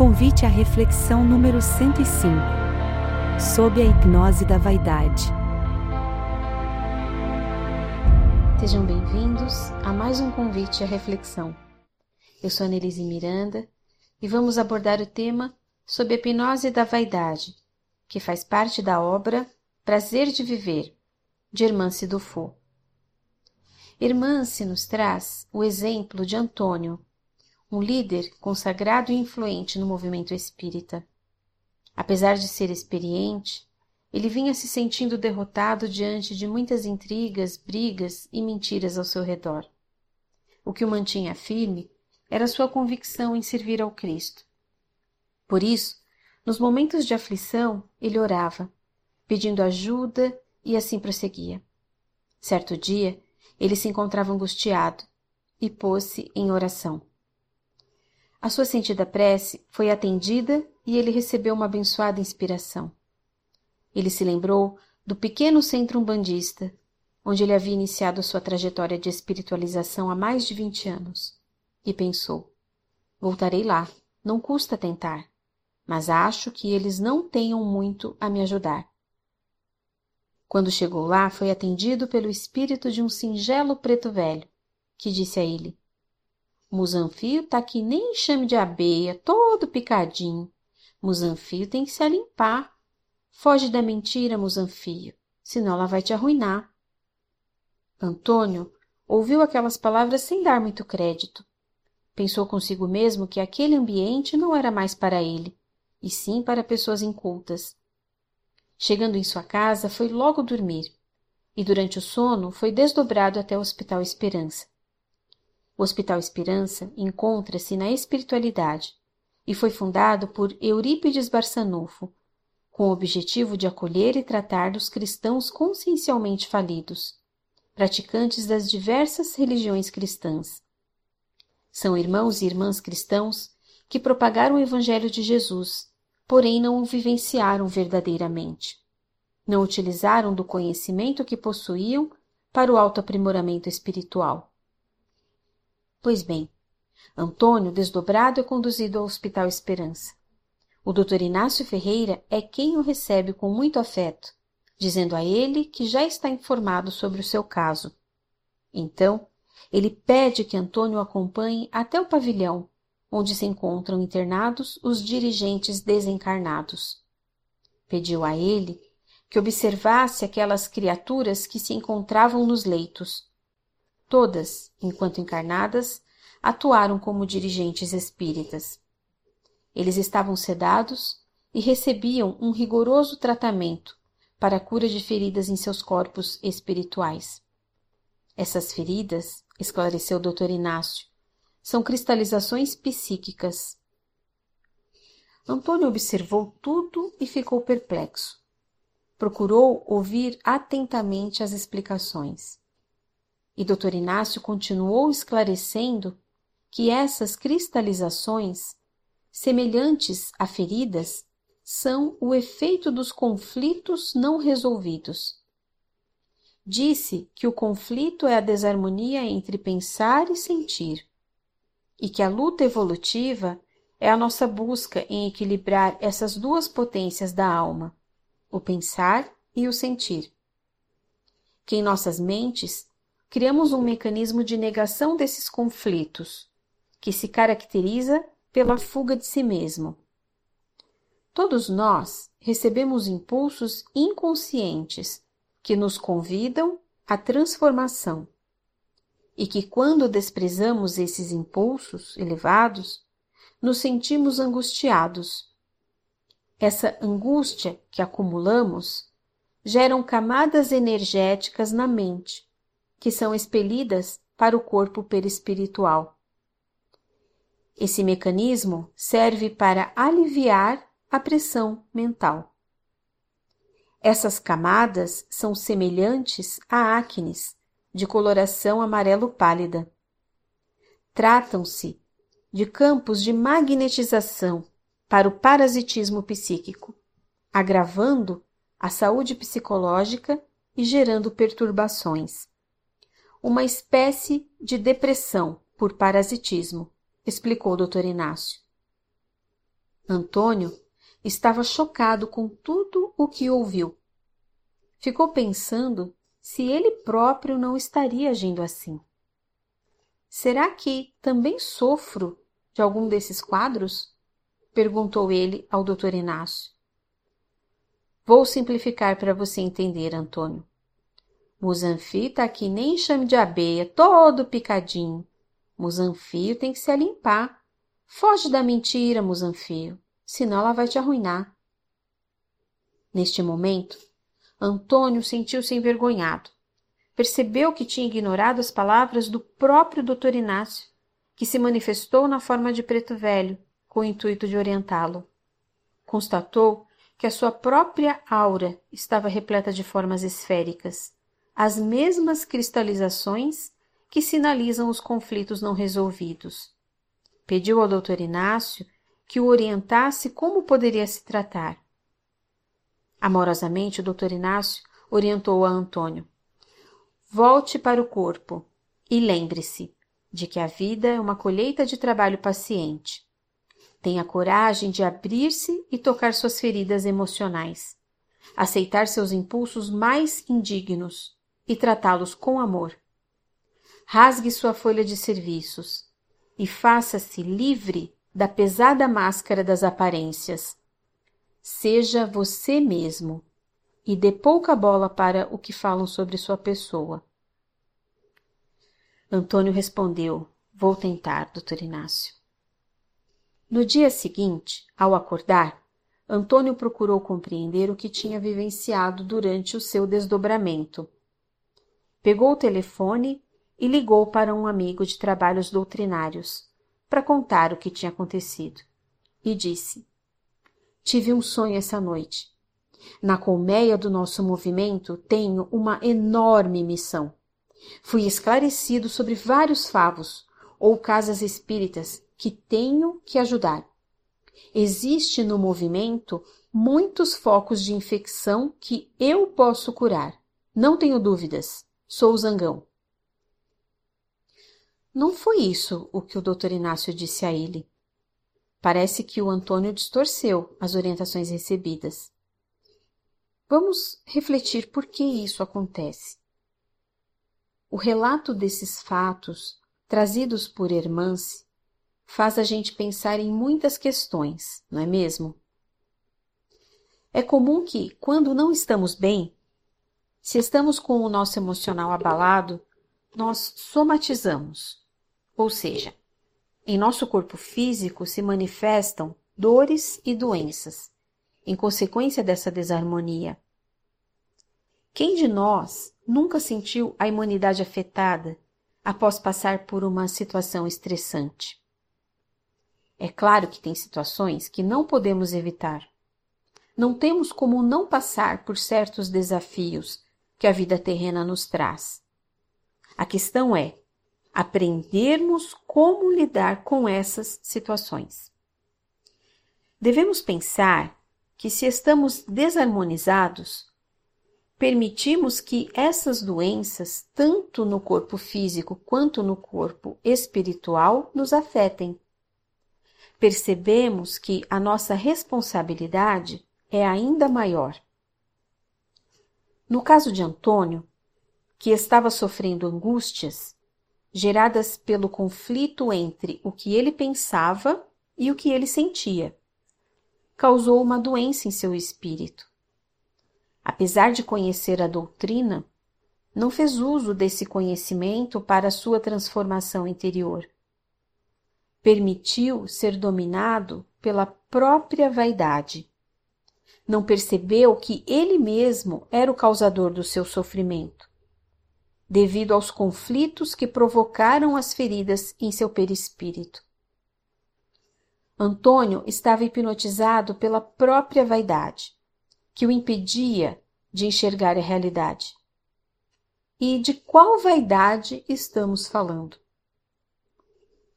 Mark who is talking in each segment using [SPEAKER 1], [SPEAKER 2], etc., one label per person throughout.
[SPEAKER 1] Convite à reflexão número 105. Sob a hipnose da vaidade.
[SPEAKER 2] Sejam bem-vindos a mais um convite à reflexão. Eu sou Annelise Miranda e vamos abordar o tema sob a hipnose da vaidade, que faz parte da obra Prazer de Viver, de Hermance Dufour. Hermance nos traz o exemplo de Antônio, um líder consagrado e influente no movimento espírita. Apesar de ser experiente, ele vinha se sentindo derrotado diante de muitas intrigas, brigas e mentiras ao seu redor. O que o mantinha firme era sua convicção em servir ao Cristo. Por isso, nos momentos de aflição, ele orava, pedindo ajuda e assim prosseguia. Certo dia, ele se encontrava angustiado e pôs-se em oração. A sua sentida prece foi atendida e ele recebeu uma abençoada inspiração. Ele se lembrou do pequeno centro umbandista, onde ele havia iniciado sua trajetória de espiritualização há mais de vinte anos, e pensou: voltarei lá, não custa tentar, mas acho que eles não tenham muito a me ajudar. Quando chegou lá, foi atendido pelo espírito de um singelo preto velho, que disse a ele: Musanfio tá que nem enxame de abeia, todo picadinho. Musanfio tem que se alimpar. Foge da mentira, Musanfio, senão ela vai te arruinar. Antônio ouviu aquelas palavras sem dar muito crédito. Pensou consigo mesmo que aquele ambiente não era mais para ele, e sim para pessoas incultas. Chegando em sua casa, foi logo dormir, e durante o sono foi desdobrado até o Hospital Esperança. O Hospital Esperança encontra-se na espiritualidade e foi fundado por Eurípides Barçanufo, com o objetivo de acolher e tratar dos cristãos consciencialmente falidos, praticantes das diversas religiões cristãs. São irmãos e irmãs cristãos que propagaram o Evangelho de Jesus porém não o vivenciaram verdadeiramente. Não utilizaram do conhecimento que possuíam para o autoaprimoramento espiritual. Pois bem, Antônio, desdobrado, é conduzido ao Hospital Esperança. O Dr. Inácio Ferreira é quem o recebe com muito afeto, dizendo a ele que já está informado sobre o seu caso. Então, ele pede que Antônio o acompanhe até o pavilhão onde se encontram internados os dirigentes desencarnados. Pediu a ele que observasse aquelas criaturas que se encontravam nos leitos. Todas, enquanto encarnadas, atuaram como dirigentes espíritas. Eles estavam sedados e recebiam um rigoroso tratamento para a cura de feridas em seus corpos espirituais. Essas feridas, esclareceu o Dr. Inácio, são cristalizações psíquicas. Antônio observou tudo e ficou perplexo. Procurou ouvir atentamente as explicações. E Dr. Inácio continuou esclarecendo que essas cristalizações, semelhantes a feridas, são o efeito dos conflitos não resolvidos. Disse que o conflito é a desarmonia entre pensar e sentir e que a luta evolutiva é a nossa busca em equilibrar essas duas potências da alma, o pensar e o sentir. Que em nossas mentes criamos um mecanismo de negação desses conflitos, que se caracteriza pela fuga de si mesmo. Todos nós recebemos impulsos inconscientes que nos convidam à transformação e que, quando desprezamos esses impulsos elevados, nos sentimos angustiados. Essa angústia que acumulamos geram camadas energéticas na mente, que são expelidas para o corpo perispiritual. Esse mecanismo serve para aliviar a pressão mental. Essas camadas são semelhantes a acnes de coloração amarelo pálida. Tratam-se de campos de magnetização para o parasitismo psíquico, agravando a saúde psicológica e gerando perturbações. Uma espécie de depressão por parasitismo, explicou o Dr. Inácio. Antônio estava chocado com tudo o que ouviu. Ficou pensando se ele próprio não estaria agindo assim. Será que também sofro de algum desses quadros? perguntou ele ao doutor Inácio. Vou simplificar para você entender, Antônio. Musanfio tá aqui nem chame de abelha, todo picadinho. Musanfio tem que se limpar. Foge da mentira, Musanfio, senão ela vai te arruinar. Neste momento, Antônio sentiu-se envergonhado. Percebeu que tinha ignorado as palavras do próprio doutor Inácio, que se manifestou na forma de preto velho, com o intuito de orientá-lo. Constatou que a sua própria aura estava repleta de formas esféricas, as mesmas cristalizações que sinalizam os conflitos não resolvidos. Pediu ao doutor Inácio que o orientasse como poderia se tratar. Amorosamente, o doutor Inácio orientou a Antônio. Volte para o corpo e lembre-se de que a vida é uma colheita de trabalho paciente. Tenha coragem de abrir-se e tocar suas feridas emocionais, aceitar seus impulsos mais indignos e tratá-los com amor. Rasgue sua folha de serviços e faça-se livre da pesada máscara das aparências Seja você mesmo e dê pouca bola para o que falam sobre sua pessoa. Antônio respondeu: Vou tentar, doutor Inácio. No dia seguinte, ao acordar, Antônio procurou compreender o que tinha vivenciado durante o seu desdobramento. Pegou o telefone e ligou para um amigo de trabalhos doutrinários para contar o que tinha acontecido. E disse: Tive um sonho essa noite. Na colmeia do nosso movimento tenho uma enorme missão. Fui esclarecido sobre vários favos ou casas espíritas que tenho que ajudar. Existe no movimento muitos focos de infecção que eu posso curar. Não tenho dúvidas. Sou zangão. Não foi isso o que o doutor Inácio disse a ele. Parece que o Antônio distorceu as orientações recebidas. Vamos refletir por que isso acontece. O relato desses fatos, trazidos por Hermance, faz a gente pensar em muitas questões, não é mesmo? É comum que, quando não estamos bem, se estamos com o nosso emocional abalado, nós somatizamos, ou seja, em nosso corpo físico se manifestam dores e doenças, em consequência dessa desarmonia. Quem de nós nunca sentiu a imunidade afetada após passar por uma situação estressante? É claro que tem situações que não podemos evitar. Não temos como não passar por certos desafios que a vida terrena nos traz. A questão é aprendermos como lidar com essas situações. Devemos pensar que, se estamos desarmonizados, permitimos que essas doenças, tanto no corpo físico quanto no corpo espiritual, nos afetem. Percebemos que a nossa responsabilidade é ainda maior. No caso de Antônio, que estava sofrendo angústias, geradas pelo conflito entre o que ele pensava e o que ele sentia. Causou uma doença em seu espírito. Apesar de conhecer a doutrina, não fez uso desse conhecimento para sua transformação interior. Permitiu ser dominado pela própria vaidade. Não percebeu que ele mesmo era o causador do seu sofrimento devido aos conflitos que provocaram as feridas em seu perispírito. Antônio estava hipnotizado pela própria vaidade, que o impedia de enxergar a realidade. E de qual vaidade estamos falando?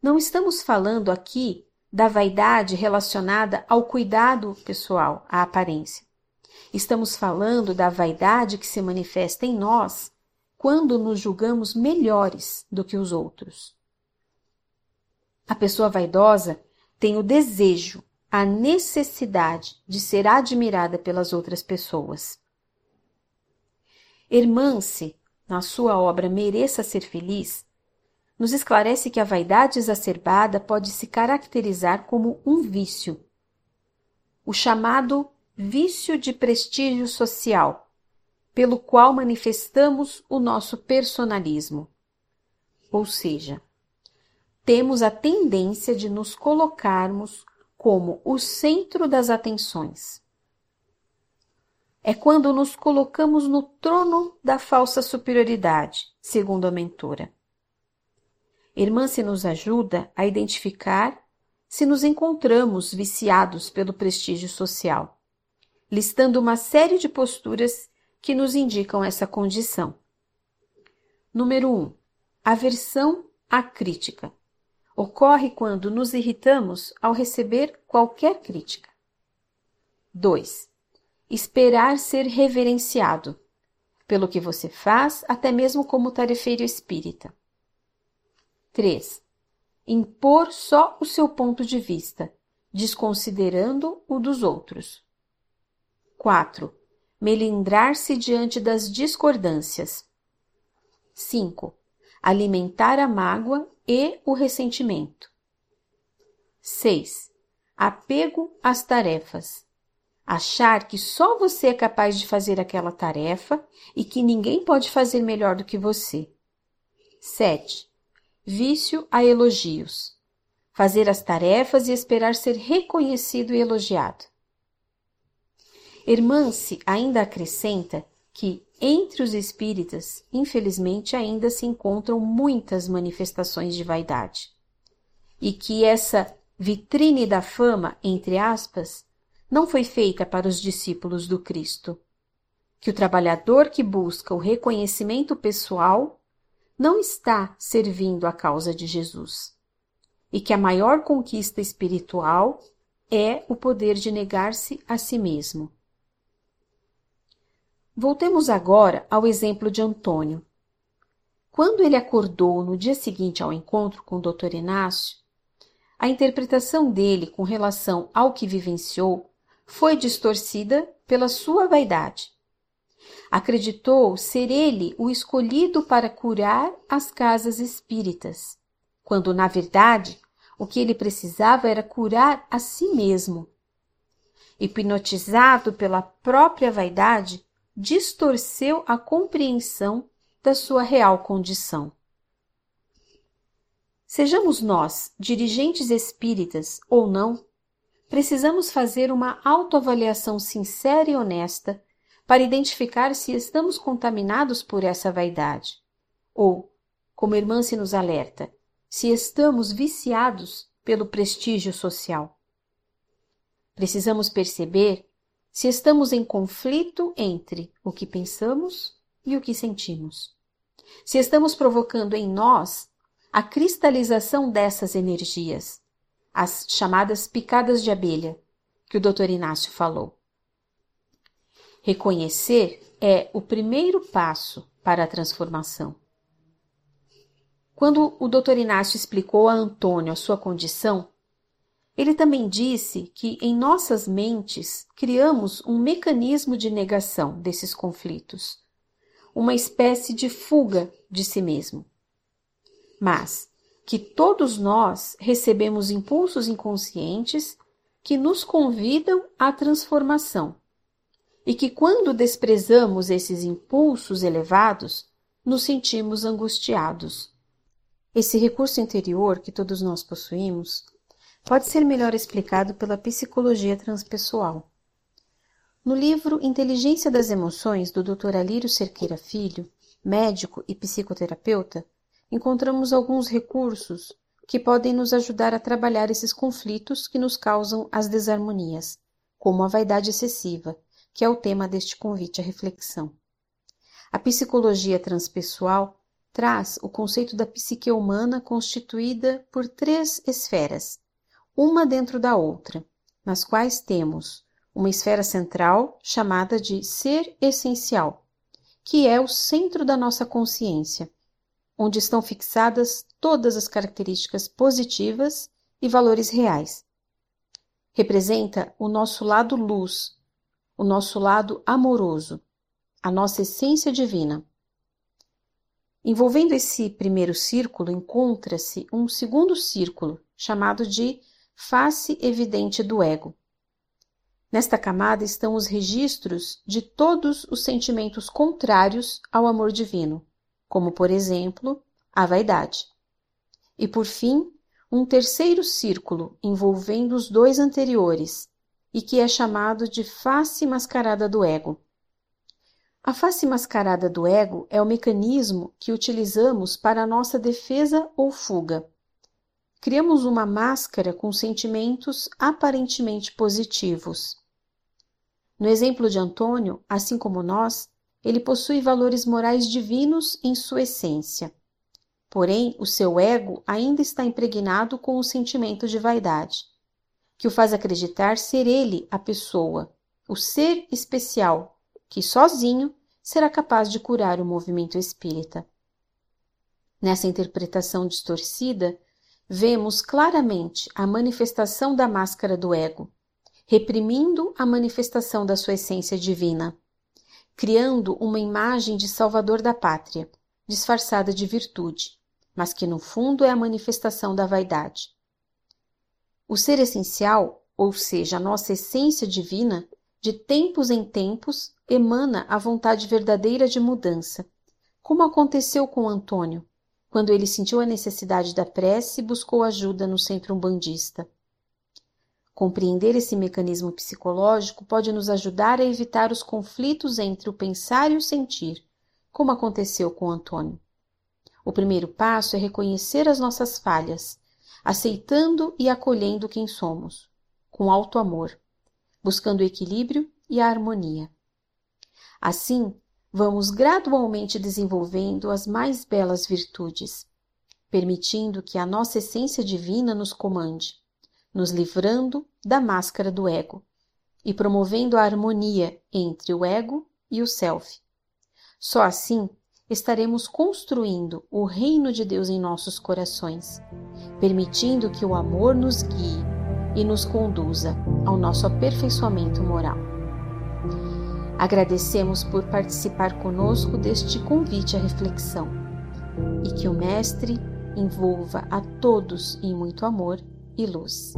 [SPEAKER 2] Não estamos falando aqui da vaidade relacionada ao cuidado pessoal, à aparência. Estamos falando da vaidade que se manifesta em nós quando nos julgamos melhores do que os outros. A pessoa vaidosa tem o desejo, a necessidade de ser admirada pelas outras pessoas. Hermance, na sua obra Mereça Ser Feliz, nos esclarece que a vaidade exacerbada pode se caracterizar como um vício, o chamado vício de prestígio social, pelo qual manifestamos o nosso personalismo. Ou seja, temos a tendência de nos colocarmos como o centro das atenções. É quando nos colocamos no trono da falsa superioridade, segundo a mentora. Irmã se nos ajuda a identificar se nos encontramos viciados pelo prestígio social, listando uma série de posturas que nos indicam essa condição. Número 1. Um, aversão à crítica ocorre quando nos irritamos ao receber qualquer crítica. 2. Esperar ser reverenciado pelo que você faz, até mesmo como tarefeiro espírita. 3. Impor só o seu ponto de vista, desconsiderando o dos outros. 4. Melindrar-se diante das discordâncias. 5. Alimentar a mágoa e o ressentimento. 6. Apego às tarefas. Achar que só você é capaz de fazer aquela tarefa e que ninguém pode fazer melhor do que você. 7. Vício a elogios. Fazer as tarefas e esperar ser reconhecido e elogiado. Irmã-se ainda acrescenta que entre os espíritas, infelizmente, ainda se encontram muitas manifestações de vaidade. E que essa vitrine da fama, entre aspas, não foi feita para os discípulos do Cristo. Que o trabalhador que busca o reconhecimento pessoal não está servindo a causa de Jesus. E que a maior conquista espiritual é o poder de negar-se a si mesmo Voltemos agora ao exemplo de Antônio. Quando ele acordou no dia seguinte ao encontro com o Dr. Inácio, a interpretação dele com relação ao que vivenciou foi distorcida pela sua vaidade. Acreditou ser ele o escolhido para curar as casas espíritas, quando, na verdade, o que ele precisava era curar a si mesmo. Hipnotizado pela própria vaidade, distorceu a compreensão da sua real condição. Sejamos nós, dirigentes espíritas ou não, precisamos fazer uma autoavaliação sincera e honesta para identificar se estamos contaminados por essa vaidade, ou, como a irmã se nos alerta, se estamos viciados pelo prestígio social. Precisamos perceber se estamos em conflito entre o que pensamos e o que sentimos. Se estamos provocando em nós a cristalização dessas energias, as chamadas picadas de abelha, que o Dr. Inácio falou. Reconhecer é o primeiro passo para a transformação. Quando o Dr. Inácio explicou a Antônio a sua condição, ele também disse que em nossas mentes criamos um mecanismo de negação desses conflitos, uma espécie de fuga de si mesmo. Mas que todos nós recebemos impulsos inconscientes que nos convidam à transformação e que, quando desprezamos esses impulsos elevados, nos sentimos angustiados. Esse recurso interior que todos nós possuímos pode ser melhor explicado pela psicologia transpessoal. No livro Inteligência das Emoções, do Dr. Alírio Cerqueira Filho, médico e psicoterapeuta, encontramos alguns recursos que podem nos ajudar a trabalhar esses conflitos que nos causam as desarmonias, como a vaidade excessiva, que é o tema deste convite à reflexão. A psicologia transpessoal traz o conceito da psique humana constituída por três esferas, uma dentro da outra, nas quais temos uma esfera central chamada de ser essencial, que é o centro da nossa consciência, onde estão fixadas todas as características positivas e valores reais. representa o nosso lado luz, o nosso lado amoroso, a nossa essência divina. Envolvendo esse primeiro círculo encontra-se um segundo círculo, chamado de face evidente do ego. Nesta camada estão os registros de todos os sentimentos contrários ao amor divino, como, por exemplo, a vaidade. E, por fim, um terceiro círculo envolvendo os dois anteriores e que é chamado de face mascarada do ego. A face mascarada do ego é o mecanismo que utilizamos para nossa defesa ou fuga. Criamos uma máscara com sentimentos aparentemente positivos. No exemplo de Antônio, assim como nós, ele possui valores morais divinos em sua essência. Porém, o seu ego ainda está impregnado com o sentimento de vaidade, que o faz acreditar ser ele a pessoa, o ser especial, que sozinho será capaz de curar o movimento espírita. Nessa interpretação distorcida, vemos claramente a manifestação da máscara do ego, reprimindo a manifestação da sua essência divina, criando uma imagem de salvador da pátria, disfarçada de virtude, mas que no fundo é a manifestação da vaidade. O ser essencial, ou seja, a nossa essência divina, de tempos em tempos emana a vontade verdadeira de mudança, como aconteceu com Antônio, quando ele sentiu a necessidade da prece e buscou ajuda no centro umbandista. Compreender esse mecanismo psicológico pode nos ajudar a evitar os conflitos entre o pensar e o sentir, como aconteceu com Antônio. O primeiro passo é reconhecer as nossas falhas, aceitando e acolhendo quem somos, com alto amor, buscando o equilíbrio e a harmonia. Assim, vamos gradualmente desenvolvendo as mais belas virtudes, permitindo que a nossa essência divina nos comande, nos livrando da máscara do ego e promovendo a harmonia entre o ego e o self. Só assim estaremos construindo o reino de Deus em nossos corações, permitindo que o amor nos guie e nos conduza ao nosso aperfeiçoamento moral. Agradecemos por participar conosco deste convite à reflexão e que o Mestre envolva a todos em muito amor e luz.